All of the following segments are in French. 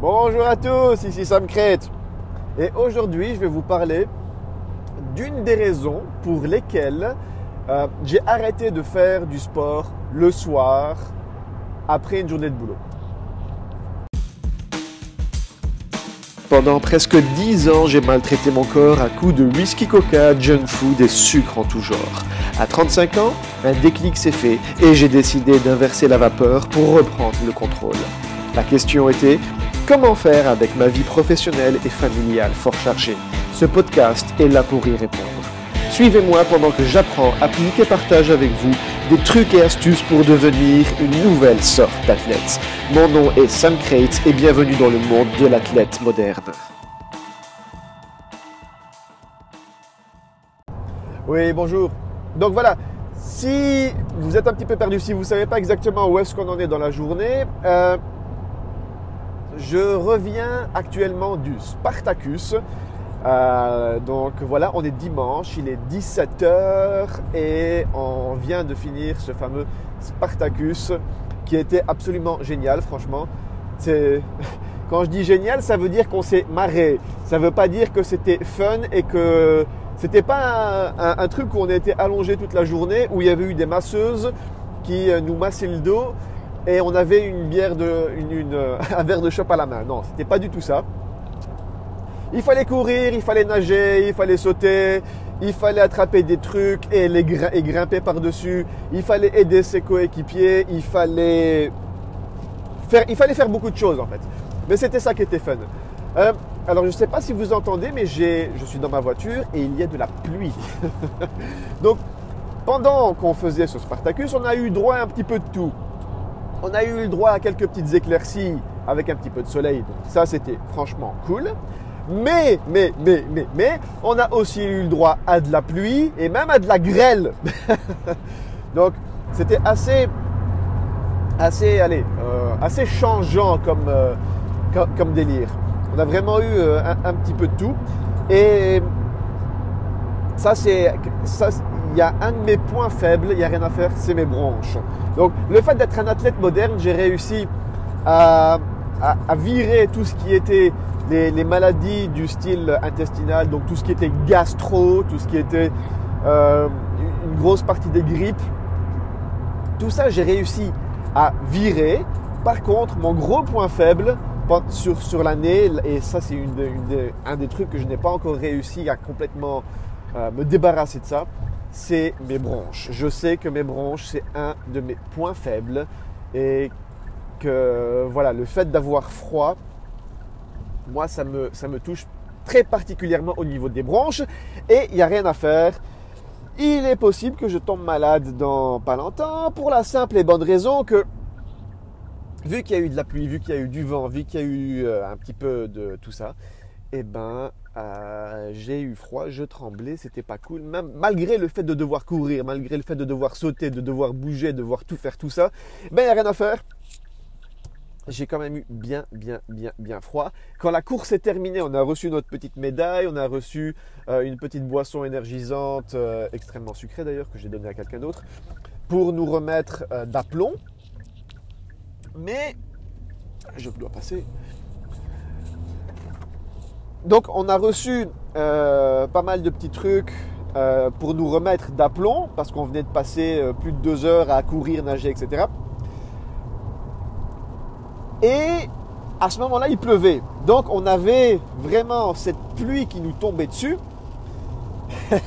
Bonjour à tous, ici Sam Crête. Et aujourd'hui, je vais vous parler d'une des raisons pour lesquelles euh, j'ai arrêté de faire du sport le soir après une journée de boulot. Pendant presque 10 ans, j'ai maltraité mon corps à coups de whisky coca, junk food et sucre en tout genre. À 35 ans, un déclic s'est fait et j'ai décidé d'inverser la vapeur pour reprendre le contrôle. La question était comment faire avec ma vie professionnelle et familiale fort chargée? Ce podcast est là pour y répondre. Suivez-moi pendant que j'apprends, applique et partage avec vous des trucs et astuces pour devenir une nouvelle sorte d'athlète. Mon nom est Sam Crate et bienvenue dans le monde de l'athlète moderne. Oui, bonjour. Donc voilà, si vous êtes un petit peu perdu, si vous ne savez pas exactement où est-ce qu'on en est dans la journée, euh, je reviens actuellement du Spartacus. Euh, donc voilà, on est dimanche, il est 17h et on vient de finir ce fameux Spartacus qui était absolument génial, franchement. Quand je dis génial, ça veut dire qu'on s'est marré. Ça ne veut pas dire que c'était fun et que c'était pas un, un, truc où on était allongé toute la journée, où il y avait eu des masseuses qui euh, nous massaient le dos et on avait une bière une, un verre de chope à la main. Non, c'était pas du tout ça. Il fallait courir, il fallait nager, il fallait sauter, il fallait attraper des trucs et, les grimper par-dessus. Il fallait aider ses coéquipiers, il fallait faire, il fallait faire beaucoup de choses en fait. Mais c'était ça qui était fun. Euh, alors je ne sais pas si vous entendez, mais je suis dans ma voiture et il y a de la pluie. Donc pendant qu'on faisait ce Spartacus, on a eu droit à un petit peu de tout. On a eu le droit à quelques petites éclaircies avec un petit peu de soleil. Donc ça c'était franchement cool. Mais, mais, mais, mais, mais, on a aussi eu le droit à de la pluie et même à de la grêle. Donc, c'était assez, assez, allez, euh, assez changeant comme, euh, comme, délire. On a vraiment eu euh, un, un, petit peu de tout. Et ça, c'est, il y a un de mes points faibles, il n'y a rien à faire, c'est mes bronches. Donc, le fait d'être un athlète moderne, j'ai réussi à, virer tout ce qui était les, maladies du style intestinal, donc tout ce qui était gastro, tout ce qui était euh, une grosse partie des grippes, tout ça j'ai réussi à virer. Par contre, mon gros point faible sur, sur l'année, et ça c'est un des trucs que je n'ai pas encore réussi à complètement euh, me débarrasser de ça, c'est mes bronches. Je sais que mes bronches c'est un de mes points faibles et que voilà, le fait d'avoir froid, moi, ça me, touche très particulièrement au niveau des bronches et il n'y a rien à faire. Il est possible que je tombe malade dans pas longtemps pour la simple et bonne raison que vu qu'il y a eu de la pluie, vu qu'il y a eu du vent, vu qu'il y a eu euh, un petit peu de tout ça, eh ben euh, j'ai eu froid, je tremblais, c'était pas cool. Même malgré le fait de devoir courir, malgré le fait de devoir sauter, de devoir bouger, de devoir tout faire tout ça, ben il a rien à faire j'ai quand même eu bien, bien, bien, bien froid. Quand la course est terminée, on a reçu notre petite médaille, on a reçu euh, une petite boisson énergisante, euh, extrêmement sucrée d'ailleurs, que j'ai donnée à quelqu'un d'autre, pour nous remettre d'aplomb. Mais, je dois passer. Donc, on a reçu pas mal de petits trucs pour nous remettre d'aplomb, parce qu'on venait de passer plus de deux heures à courir, nager, etc. Et à ce moment-là, il pleuvait. Donc on avait vraiment cette pluie qui nous tombait dessus.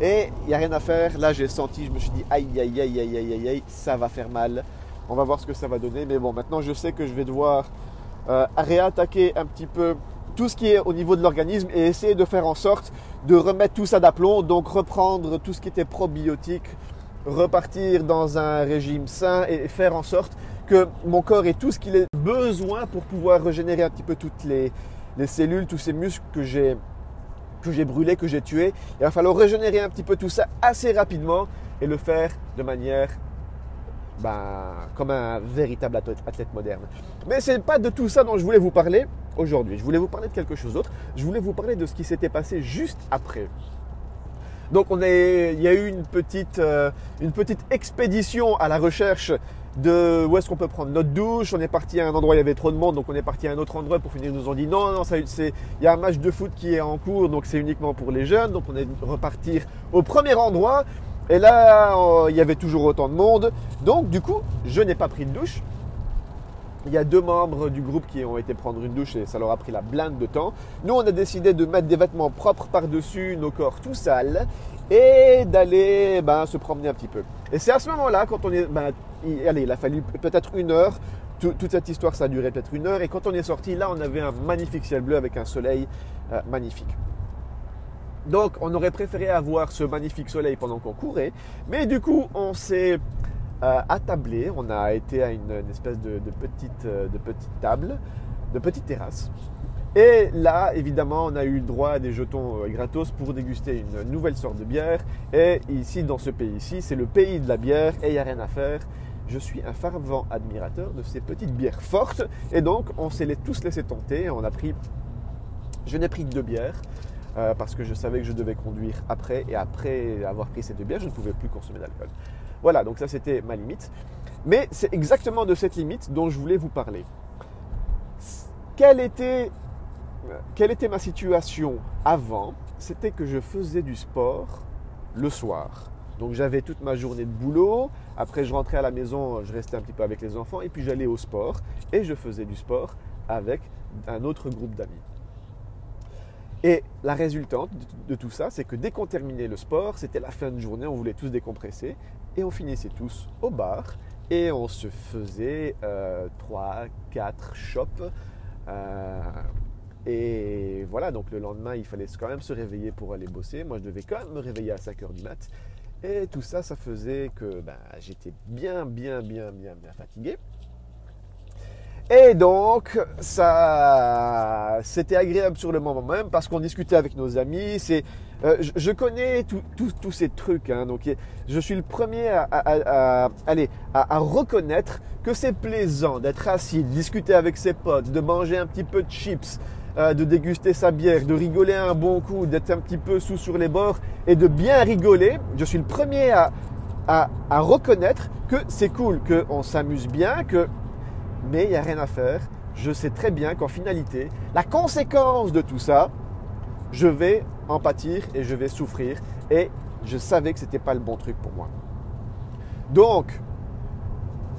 Et il n'y a rien à faire. Là, j'ai senti, je me suis dit, aïe, aïe, aïe, aïe, aïe, aïe, ça va faire mal. On va voir ce que ça va donner. Mais bon, maintenant, je sais que je vais devoir euh, réattaquer un petit peu tout ce qui est au niveau de l'organisme et essayer de faire en sorte de remettre tout ça d'aplomb. Donc, reprendre tout ce qui était probiotique, repartir dans un régime sain et faire en sorte que mon corps ait tout ce qu'il a besoin pour pouvoir régénérer un petit peu toutes les, les cellules, tous ces muscles que j'ai que j'ai brûlés, que j'ai tués. Il va falloir régénérer un petit peu tout ça assez rapidement et le faire de manière ben, comme un véritable athlète moderne. Mais ce n'est pas de tout ça dont je voulais vous parler aujourd'hui. Je voulais vous parler de quelque chose d'autre. Je voulais vous parler de ce qui s'était passé juste après. Donc il y a eu une petite, euh, une petite expédition à la recherche de où est-ce qu'on peut prendre notre douche. On est parti à un endroit, il y avait trop de monde, donc on est parti à un autre endroit pour finir. Ils nous ont dit non, non, il y a un match de foot qui est en cours, donc c'est uniquement pour les jeunes. Donc on est repartir au premier endroit. Et là, il y avait toujours autant de monde. Donc du coup, je n'ai pas pris de douche. Il y a deux membres du groupe qui ont été prendre une douche et ça leur a pris la blinde de temps. Nous, on a décidé de mettre des vêtements propres par-dessus nos corps tout sales et d'aller ben, se promener un petit peu. Et c'est à ce moment-là, quand on est... Ben, allez, il a fallu peut-être une heure. toute cette histoire, ça a duré peut-être une heure. Et quand on est sorti, là, on avait un magnifique ciel bleu avec un soleil euh, magnifique. Donc, on aurait préféré avoir ce magnifique soleil pendant qu'on courait. Mais du coup, on s'est euh, attablé. On a été à une, espèce de, petite, euh, de petite table, de petite terrasse. Et là, évidemment, on a eu le droit à des jetons euh, gratos pour déguster une nouvelle sorte de bière. Et ici, dans ce pays-ci, c'est le pays de la bière et il n'y a rien à faire. Je suis un fervent admirateur de ces petites bières fortes. Et donc, on s'est tous laissé tenter. On a pris, je n'ai pris que deux bières. Parce que je savais que je devais conduire après et après avoir pris ces deux je ne pouvais plus consommer d'alcool. Voilà, donc ça c'était ma limite. Mais c'est exactement de cette limite dont je voulais vous parler. Quelle était ma situation avant? C'était que je faisais du sport le soir. Donc j'avais toute ma journée de boulot, après je rentrais à la maison, je restais un petit peu avec les enfants, et puis j'allais au sport, et je faisais du sport avec un autre groupe d'amis. Et la résultante de tout ça, c'est que dès qu'on terminait le sport, c'était la fin de journée, on voulait tous décompresser et on finissait tous au bar et on se faisait euh, 3, 4 shops. Et voilà, donc le lendemain, il fallait quand même se réveiller pour aller bosser. Moi, je devais quand même me réveiller à 5 heures du mat. Et tout ça, ça faisait que ben, j'étais bien, bien, bien, bien, bien fatigué. Et donc, ça, c'était agréable sur le moment même parce qu'on discutait avec nos amis. C'est, euh, je, connais tous ces trucs, hein, donc je suis le premier à, aller, à, reconnaître que c'est plaisant d'être assis, de discuter avec ses potes, de manger un petit peu de chips, euh, de déguster sa bière, de rigoler un bon coup, d'être un petit peu sous sur les bords et de bien rigoler. Je suis le premier à, à reconnaître que c'est cool, qu'on s'amuse bien, que mais il n'y a rien à faire. Je sais très bien qu'en finalité, la conséquence de tout ça, je vais en pâtir et je vais souffrir. Et je savais que ce n'était pas le bon truc pour moi. Donc,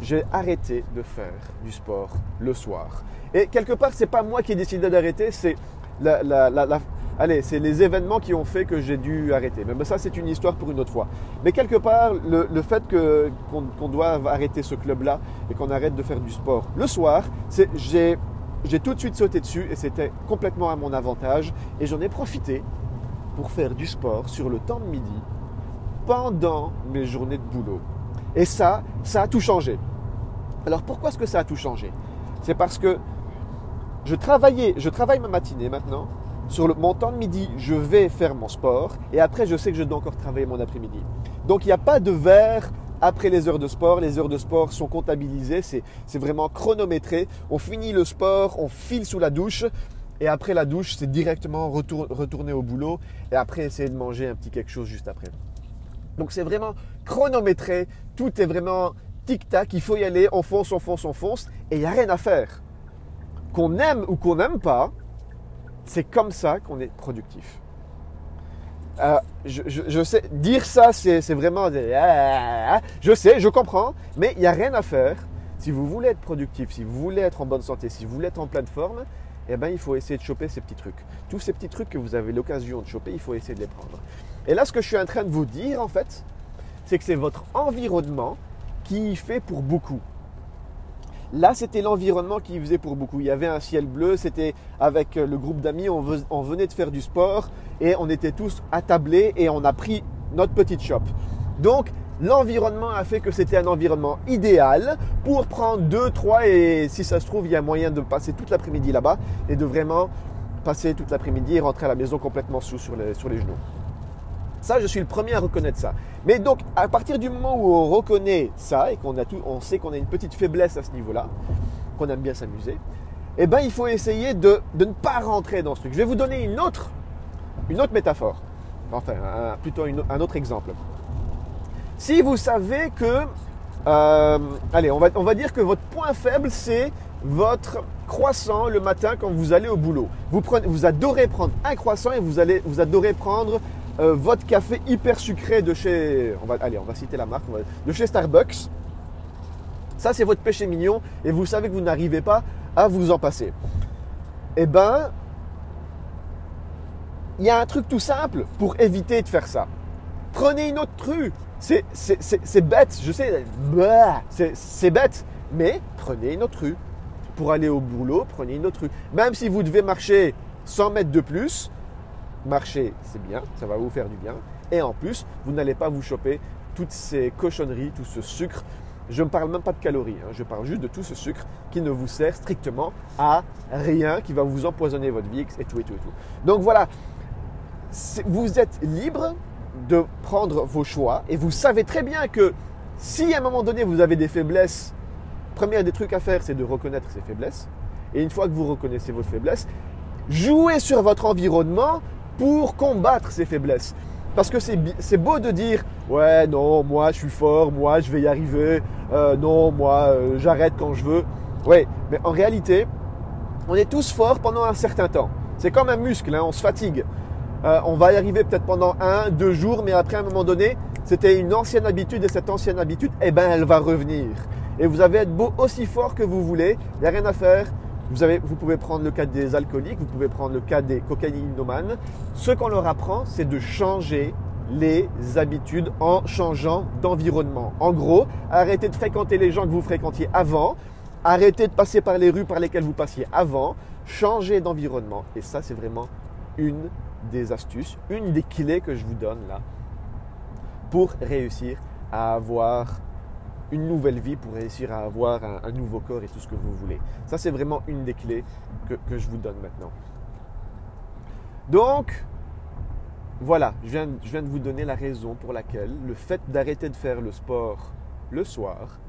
j'ai arrêté de faire du sport le soir. Et quelque part, ce n'est pas moi qui ai décidé d'arrêter, c'est la, allez, c'est les événements qui ont fait que j'ai dû arrêter. Mais ça, c'est une histoire pour une autre fois. Mais quelque part, le, fait qu'on, doive arrêter ce club-là et qu'on arrête de faire du sport le soir, j'ai, j'ai tout de suite sauté dessus et c'était complètement à mon avantage. Et j'en ai profité pour faire du sport sur le temps de midi pendant mes journées de boulot. Et ça, ça a tout changé. Alors pourquoi est-ce que ça a tout changé? C'est parce que je travaillais, je travaille ma matinée maintenant sur le, mon temps de midi, je vais faire mon sport et après, je sais que je dois encore travailler mon après-midi. Donc, il n'y a pas de verre après les heures de sport. Les heures de sport sont comptabilisées, c'est vraiment chronométré. On finit le sport, on file sous la douche et après la douche, c'est directement retourner au boulot et après essayer de manger un petit quelque chose juste après. Donc, c'est vraiment chronométré, tout est vraiment tic-tac, il faut y aller, on fonce, on fonce, on fonce et il n'y a rien à faire. Qu'on aime ou qu'on n'aime pas, c'est comme ça qu'on est productif. Euh, je, sais, dire ça, c'est vraiment. Je sais, je comprends, mais il n'y a rien à faire. Si vous voulez être productif, si vous voulez être en bonne santé, si vous voulez être en pleine forme, eh ben, il faut essayer de choper ces petits trucs. Tous ces petits trucs que vous avez l'occasion de choper, il faut essayer de les prendre. Et là, ce que je suis en train de vous dire, en fait, c'est que c'est votre environnement qui fait pour beaucoup. Là, c'était l'environnement qui faisait pour beaucoup. Il y avait un ciel bleu, c'était avec euh, le groupe d'amis, on, venait de faire du sport et on était tous attablés et on a pris notre petite shop. Donc, l'environnement a fait que c'était un environnement idéal pour prendre deux, trois et si ça se trouve, il y a moyen de passer toute l'après-midi là-bas et de vraiment passer toute l'après-midi et rentrer à la maison complètement sous sur les genoux. Ça, je suis le premier à reconnaître ça. Mais donc, à partir du moment où on reconnaît ça et qu'on a tout, on sait qu'on a une petite faiblesse à ce niveau-là, qu'on aime bien s'amuser, eh ben, il faut essayer de, ne pas rentrer dans ce truc. Je vais vous donner une autre, une autre métaphore. Enfin, plutôt un autre exemple. Si vous savez que euh, allez, on va, on va dire que votre point faible, c'est votre croissant le matin quand vous allez au boulot. Vous, prenez, vous adorez prendre un croissant et vous, allez, vous adorez prendre euh, votre café hyper sucré de chez, on va, on va citer la marque, de chez Starbucks. Ça, c'est votre péché mignon et vous savez que vous n'arrivez pas à vous en passer. Eh ben, il y a un truc tout simple pour éviter de faire ça. Prenez une autre rue. C'est bête, je sais, c'est bête, mais prenez une autre rue. Pour aller au boulot, prenez une autre rue. Même si vous devez marcher 100 mètres de plus, marcher, c'est bien, ça va vous faire du bien. Et en plus, vous n'allez pas vous choper toutes ces cochonneries, tout ce sucre. Je ne parle même pas de calories, hein. je parle juste de tout ce sucre qui ne vous sert strictement à rien, qui va vous empoisonner votre vie et tout et tout et tout. Donc voilà, vous êtes libre de prendre vos choix et vous savez très bien que si à un moment donné vous avez des faiblesses, premier des trucs à faire c'est de reconnaître ces faiblesses. Et une fois que vous reconnaissez vos faiblesses, jouez sur votre environnement pour combattre ces faiblesses. Parce que c'est beau de dire ouais non moi je suis fort, moi je vais y arriver, euh, non moi euh, j'arrête quand je veux. Ouais, mais en réalité on est tous forts pendant un certain temps. C'est comme un muscle, hein, on se fatigue. Euh, on va y arriver peut-être pendant un, deux jours, mais après à un moment donné, c'était une ancienne habitude et cette ancienne habitude, eh ben, elle va revenir. Et vous avez être beau aussi fort que vous voulez, il n'y a rien à faire. Vous, avez, vous pouvez prendre le cas des alcooliques, vous pouvez prendre le cas des cocaïnomanes. Ce qu'on leur apprend, c'est de changer les habitudes en changeant d'environnement. En gros, arrêtez de fréquenter les gens que vous fréquentiez avant, arrêtez de passer par les rues par lesquelles vous passiez avant, changez d'environnement. Et ça, c'est vraiment une des astuces, une des clés que je vous donne là pour réussir à avoir une nouvelle vie, pour réussir à avoir un, nouveau corps et tout ce que vous voulez. Ça, c'est vraiment une des clés que, je vous donne maintenant. Donc, voilà, je viens, de vous donner la raison pour laquelle le fait d'arrêter de faire le sport le soir,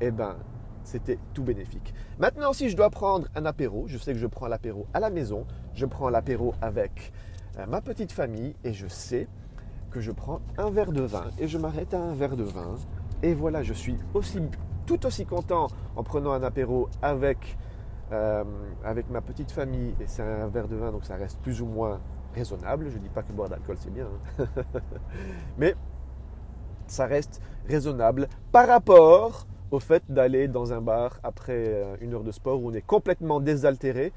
eh ben, c'était tout bénéfique. Maintenant, si je dois prendre un apéro, je sais que je prends l'apéro à la maison, je prends l'apéro avec euh, ma petite famille et je sais que je prends un verre de vin et je m'arrête à un verre de vin. Et voilà, je suis aussi, tout aussi content en prenant un apéro avec, euh, avec ma petite famille. Et c'est un verre de vin, donc ça reste plus ou moins raisonnable. Je ne dis pas que boire d'alcool, c'est bien. Hein. Mais ça reste raisonnable par rapport au fait d'aller dans un bar après euh, une heure de sport où on est complètement désaltéré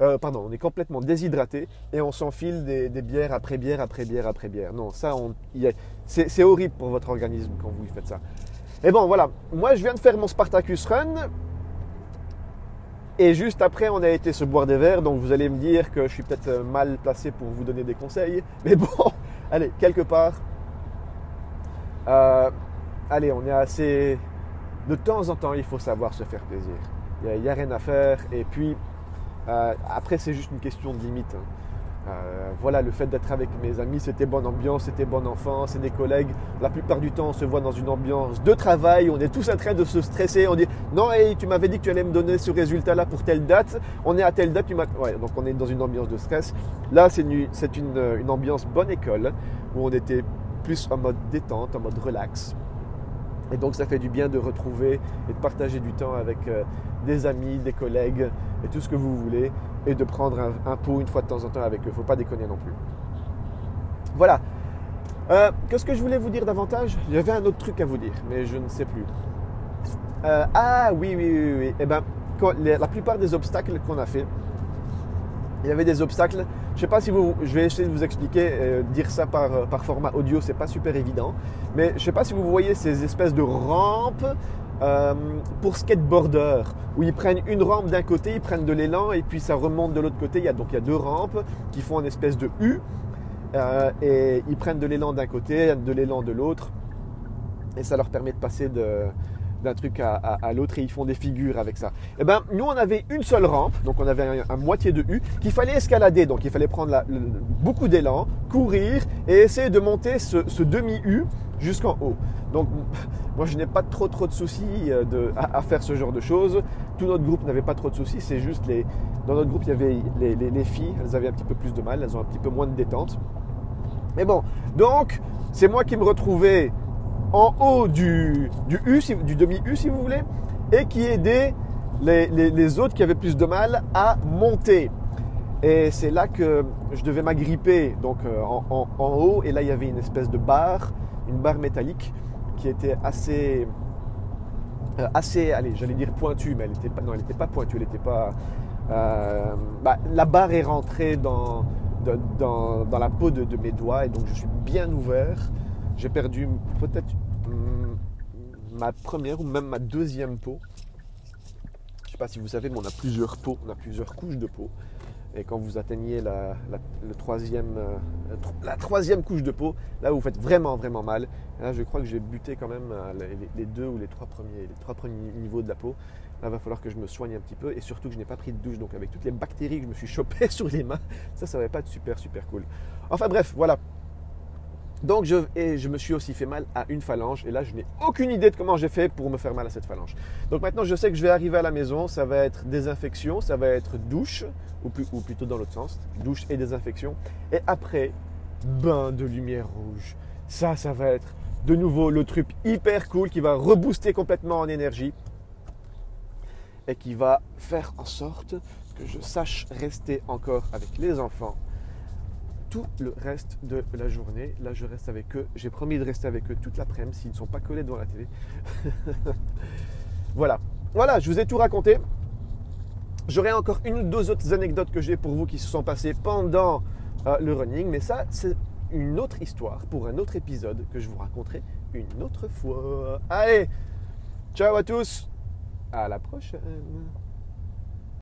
euh, pardon, on est complètement déshydraté et on s'enfile des, bières après bière après bière après bière. Non, ça, c'est horrible pour votre organisme quand vous faites ça. Et bon, voilà. Moi, je viens de faire mon Spartacus Run. Et juste après, on a été se boire des verres. Donc, vous allez me dire que je suis peut-être euh, mal placé pour vous donner des conseils. Mais bon, allez, quelque part. Euh, allez, on est assez. De temps en temps, il faut savoir se faire plaisir. Il n'y a, rien à faire. Et puis, euh, après, c'est juste une question de limite. Hein. Euh, voilà, le fait d'être avec mes amis, c'était bonne ambiance, c'était bon enfant, c'est des collègues. La plupart du temps, on se voit dans une ambiance de travail, on est tous en train de se stresser. On dit Non, hey, tu m'avais dit que tu allais me donner ce résultat-là pour telle date. On est à telle date, donc on est dans une ambiance de stress. Là, c'est une, une, une ambiance bonne école où on était plus en mode détente, en mode relax. Et donc ça fait du bien de retrouver et de partager du temps avec euh, des amis, des collègues et tout ce que vous voulez et de prendre un, pot une fois de temps en temps avec eux. Faut pas déconner non plus. Voilà. Euh, qu'est-ce que je voulais vous dire davantage? J'avais un autre truc à vous dire, mais je ne sais plus. Euh, ah oui, oui, oui, oui. Eh ben, la plupart des obstacles qu'on a fait, il y avait des obstacles. Je sais pas si vous, je vais essayer de vous expliquer, euh, dire ça par, euh, par format audio, c'est pas super évident. Mais je sais pas si vous voyez ces espèces de rampes euh, pour skateboarders, où ils prennent une rampe d'un côté, ils prennent de l'élan et puis ça remonte de l'autre côté. Il y a, donc il y a deux rampes qui font une espèce de U. et ils prennent de l'élan d'un côté, de l'élan de l'autre. Et ça leur permet de passer de, d'un truc à, l'autre et ils font des figures avec ça. Eh ben, nous, on avait une seule rampe, donc on avait un, moitié de U qu'il fallait escalader. Donc il fallait prendre beaucoup d'élan, courir et essayer de monter ce, demi-U jusqu'en haut. Donc moi, je n'ai pas trop trop de soucis euh, à, faire ce genre de choses. Tout notre groupe n'avait pas trop de soucis. C'est juste dans notre groupe, il y avait les, les filles, elles avaient un petit peu plus de mal, elles ont un petit peu moins de détente. Mais bon, donc c'est moi qui me retrouvais en haut du, du U, du demi-U si vous voulez, et qui aidait les, autres qui avaient plus de mal à monter. Et c'est là que je devais m'agripper donc euh, en, haut. Et là, il y avait une espèce de barre, une barre métallique qui était assez, euh, assez, allez, j'allais dire pointue, mais elle n'était pas, non, elle n'était pas pointue, elle n'était pas. Euh, bah, la barre est rentrée dans, dans, dans la peau de, mes doigts et donc je suis bien ouvert. J'ai perdu peut-être hmm, ma première ou même ma deuxième peau sais pas si vous savez, mais on a plusieurs peaux, on a plusieurs couches de peau. Et quand vous atteignez la, troisième, euh, la troisième couche de peau, là vous faites vraiment vraiment mal. là je crois que j'ai buté quand même euh, les, deux ou les trois premiers, les trois premiers niveaux de la peau. Là va falloir que je me soigne un petit peu et surtout que je n'ai pas pris de douche. Donc avec toutes les bactéries que je me suis chopé sur les mains, ça ça va pas être super super cool. Enfin bref, voilà. Donc je, et je me suis aussi fait mal à une phalange et là je n'ai aucune idée de comment j'ai fait pour me faire mal à cette phalange. Donc maintenant je sais que je vais arriver à la maison, ça va être désinfection, ça va être douche, ou, ou plutôt dans l'autre sens, douche et désinfection. Et après, bain de lumière rouge. Ça, ça va être de nouveau le truc hyper cool qui va rebooster complètement en énergie et qui va faire en sorte que je sache rester encore avec les enfants tout le reste de la journée. Là, je reste avec eux. J'ai promis de rester avec eux toute l'après-midi s'ils ne sont pas collés devant la télé. voilà. Voilà, je vous ai tout raconté. J'aurai encore une ou deux autres anecdotes que j'ai pour vous qui se sont passées pendant euh, le running, mais ça, c'est une autre histoire pour un autre épisode que je vous raconterai une autre fois. Allez, ciao à tous, à la prochaine.